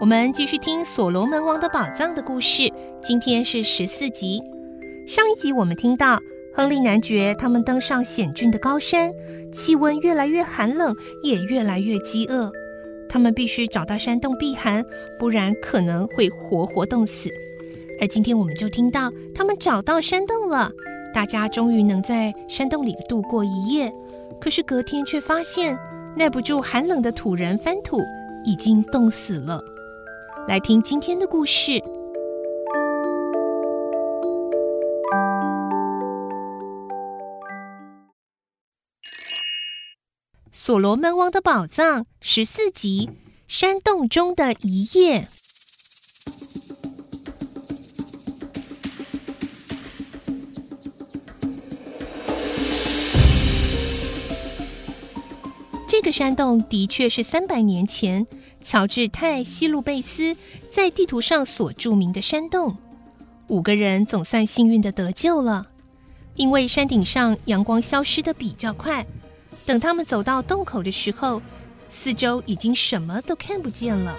我们继续听《所罗门王的宝藏》的故事。今天是十四集。上一集我们听到亨利男爵他们登上险峻的高山，气温越来越寒冷，也越来越饥饿。他们必须找到山洞避寒，不然可能会活活冻死。而今天我们就听到他们找到山洞了，大家终于能在山洞里度过一夜。可是隔天却发现，耐不住寒冷的土人翻土，已经冻死了。来听今天的故事，《所罗门王的宝藏》十四集：山洞中的一夜。这个山洞的确是三百年前乔治泰西路贝斯在地图上所著名的山洞。五个人总算幸运地得救了，因为山顶上阳光消失得比较快。等他们走到洞口的时候，四周已经什么都看不见了。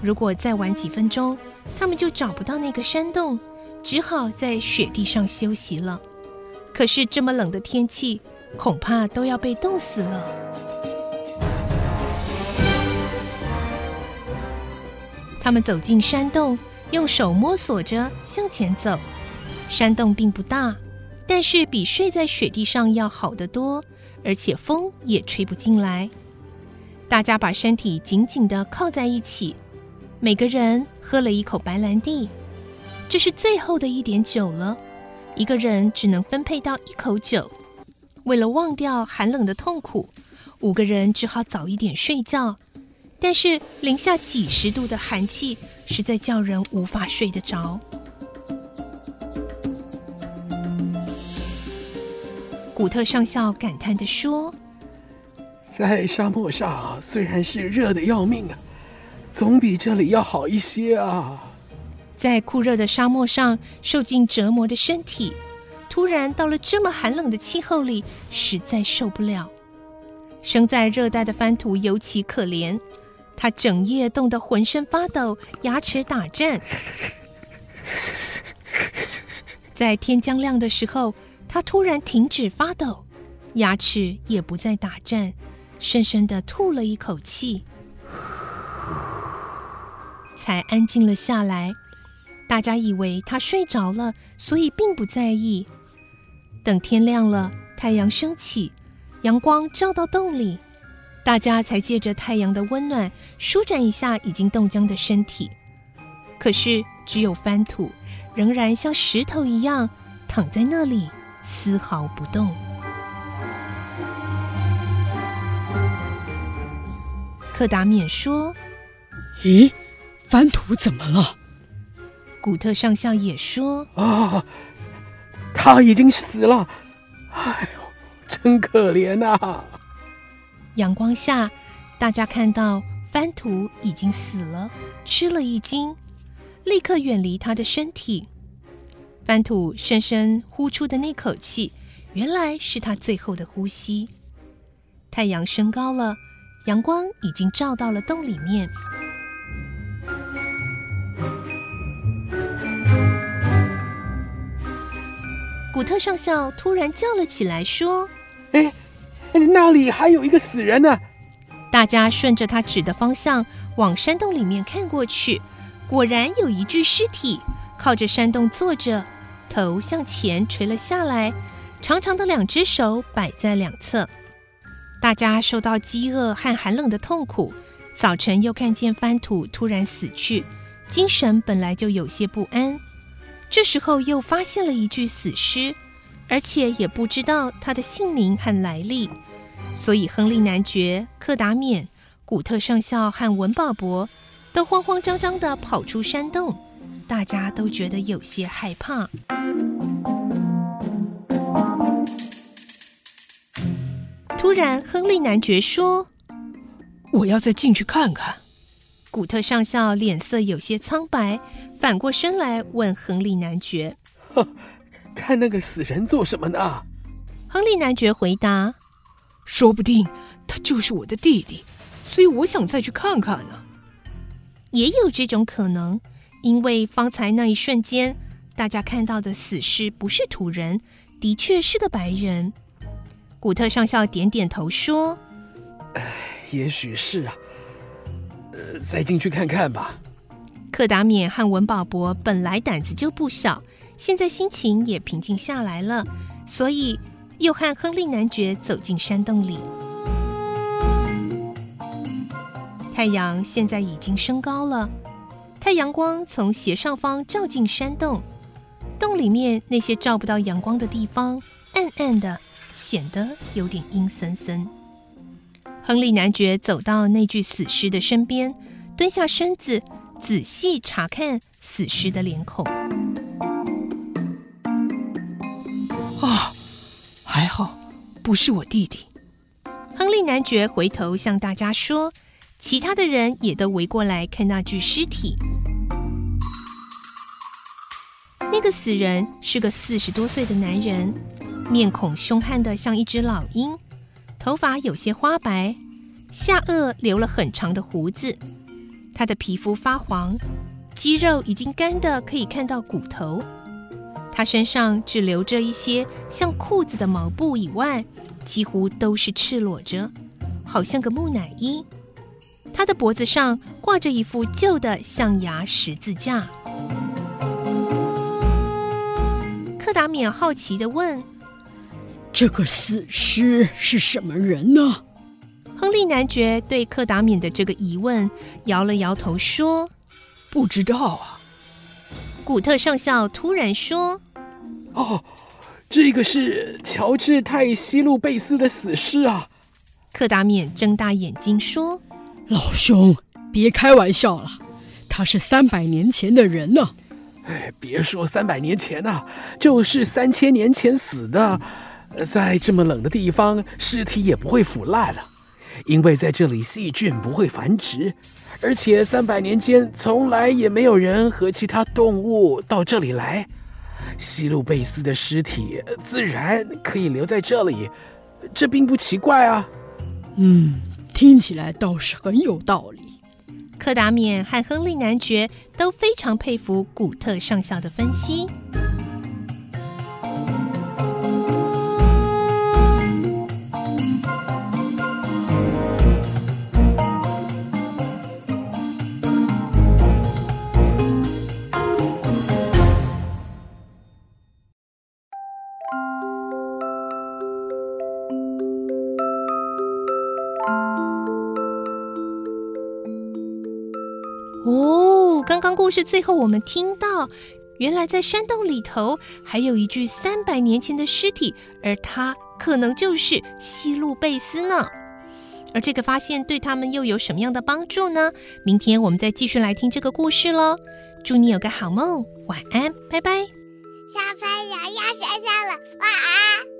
如果再晚几分钟，他们就找不到那个山洞，只好在雪地上休息了。可是这么冷的天气，恐怕都要被冻死了。他们走进山洞，用手摸索着向前走。山洞并不大，但是比睡在雪地上要好得多，而且风也吹不进来。大家把身体紧紧地靠在一起，每个人喝了一口白兰地。这是最后的一点酒了，一个人只能分配到一口酒。为了忘掉寒冷的痛苦，五个人只好早一点睡觉。但是零下几十度的寒气，实在叫人无法睡得着。古特上校感叹地说：“在沙漠上虽然是热的要命啊，总比这里要好一些啊。”在酷热的沙漠上受尽折磨的身体，突然到了这么寒冷的气候里，实在受不了。生在热带的番土尤其可怜。他整夜冻得浑身发抖，牙齿打颤。在天将亮的时候，他突然停止发抖，牙齿也不再打颤，深深的吐了一口气，才安静了下来。大家以为他睡着了，所以并不在意。等天亮了，太阳升起，阳光照到洞里。大家才借着太阳的温暖舒展一下已经冻僵的身体，可是只有翻土仍然像石头一样躺在那里丝毫不动。克达缅说：“咦，翻土怎么了？”古特上校也说：“啊，他已经死了，哎呦，真可怜呐！”阳光下，大家看到番图已经死了，吃了一惊，立刻远离他的身体。番图深深呼出的那口气，原来是他最后的呼吸。太阳升高了，阳光已经照到了洞里面。古特上校突然叫了起来，说：“哎！”那里还有一个死人呢！大家顺着他指的方向往山洞里面看过去，果然有一具尸体靠着山洞坐着，头向前垂了下来，长长的两只手摆在两侧。大家受到饥饿和寒冷的痛苦，早晨又看见翻土突然死去，精神本来就有些不安。这时候又发现了一具死尸，而且也不知道他的姓名和来历，所以亨利男爵、柯达冕、古特上校和文保博都慌慌张张地跑出山洞，大家都觉得有些害怕。突然，亨利男爵说：“我要再进去看看。”古特上校脸色有些苍白，反过身来问亨利男爵：“ 看那个死人做什么呢？”亨利男爵回答：“说不定他就是我的弟弟，所以我想再去看看呢。”也有这种可能，因为方才那一瞬间，大家看到的死尸不是土人，的确是个白人。古特上校点点头说：“哎，也许是啊，呃，再进去看看吧。”克达缅和文保博本来胆子就不小，现在心情也平静下来了，所以又和亨利男爵走进山洞里。太阳现在已经升高了，太阳光从斜上方照进山洞，洞里面那些照不到阳光的地方暗暗的。显得有点阴森森。亨利男爵走到那具死尸的身边，蹲下身子，仔细查看死尸的脸孔。啊，还好，不是我弟弟。亨利男爵回头向大家说，其他的人也都围过来看那具尸体。那个死人是个四十多岁的男人。面孔凶悍的像一只老鹰，头发有些花白，下颚留了很长的胡子。他的皮肤发黄，肌肉已经干的可以看到骨头。他身上只留着一些像裤子的毛布以外，几乎都是赤裸着，好像个木乃伊。他的脖子上挂着一副旧的象牙十字架。克达缅好奇的问。这个死尸是什么人呢？亨利男爵对克达缅的这个疑问摇了摇头，说：“不知道啊。”古特上校突然说：“哦，这个是乔治·泰西路贝斯的死尸啊！”克达面睁大眼睛说：“老兄，别开玩笑了，他是三百年前的人呢。”哎，别说三百年前呐，就是三千年前死的。在这么冷的地方，尸体也不会腐烂了，因为在这里细菌不会繁殖，而且三百年间从来也没有人和其他动物到这里来，西路贝斯的尸体自然可以留在这里，这并不奇怪啊。嗯，听起来倒是很有道理。柯达冕和亨利男爵都非常佩服古特上校的分析。刚刚故事最后我们听到，原来在山洞里头还有一具三百年前的尸体，而他可能就是西路贝斯呢。而这个发现对他们又有什么样的帮助呢？明天我们再继续来听这个故事喽。祝你有个好梦，晚安，拜拜。小朋友要睡觉了，晚安。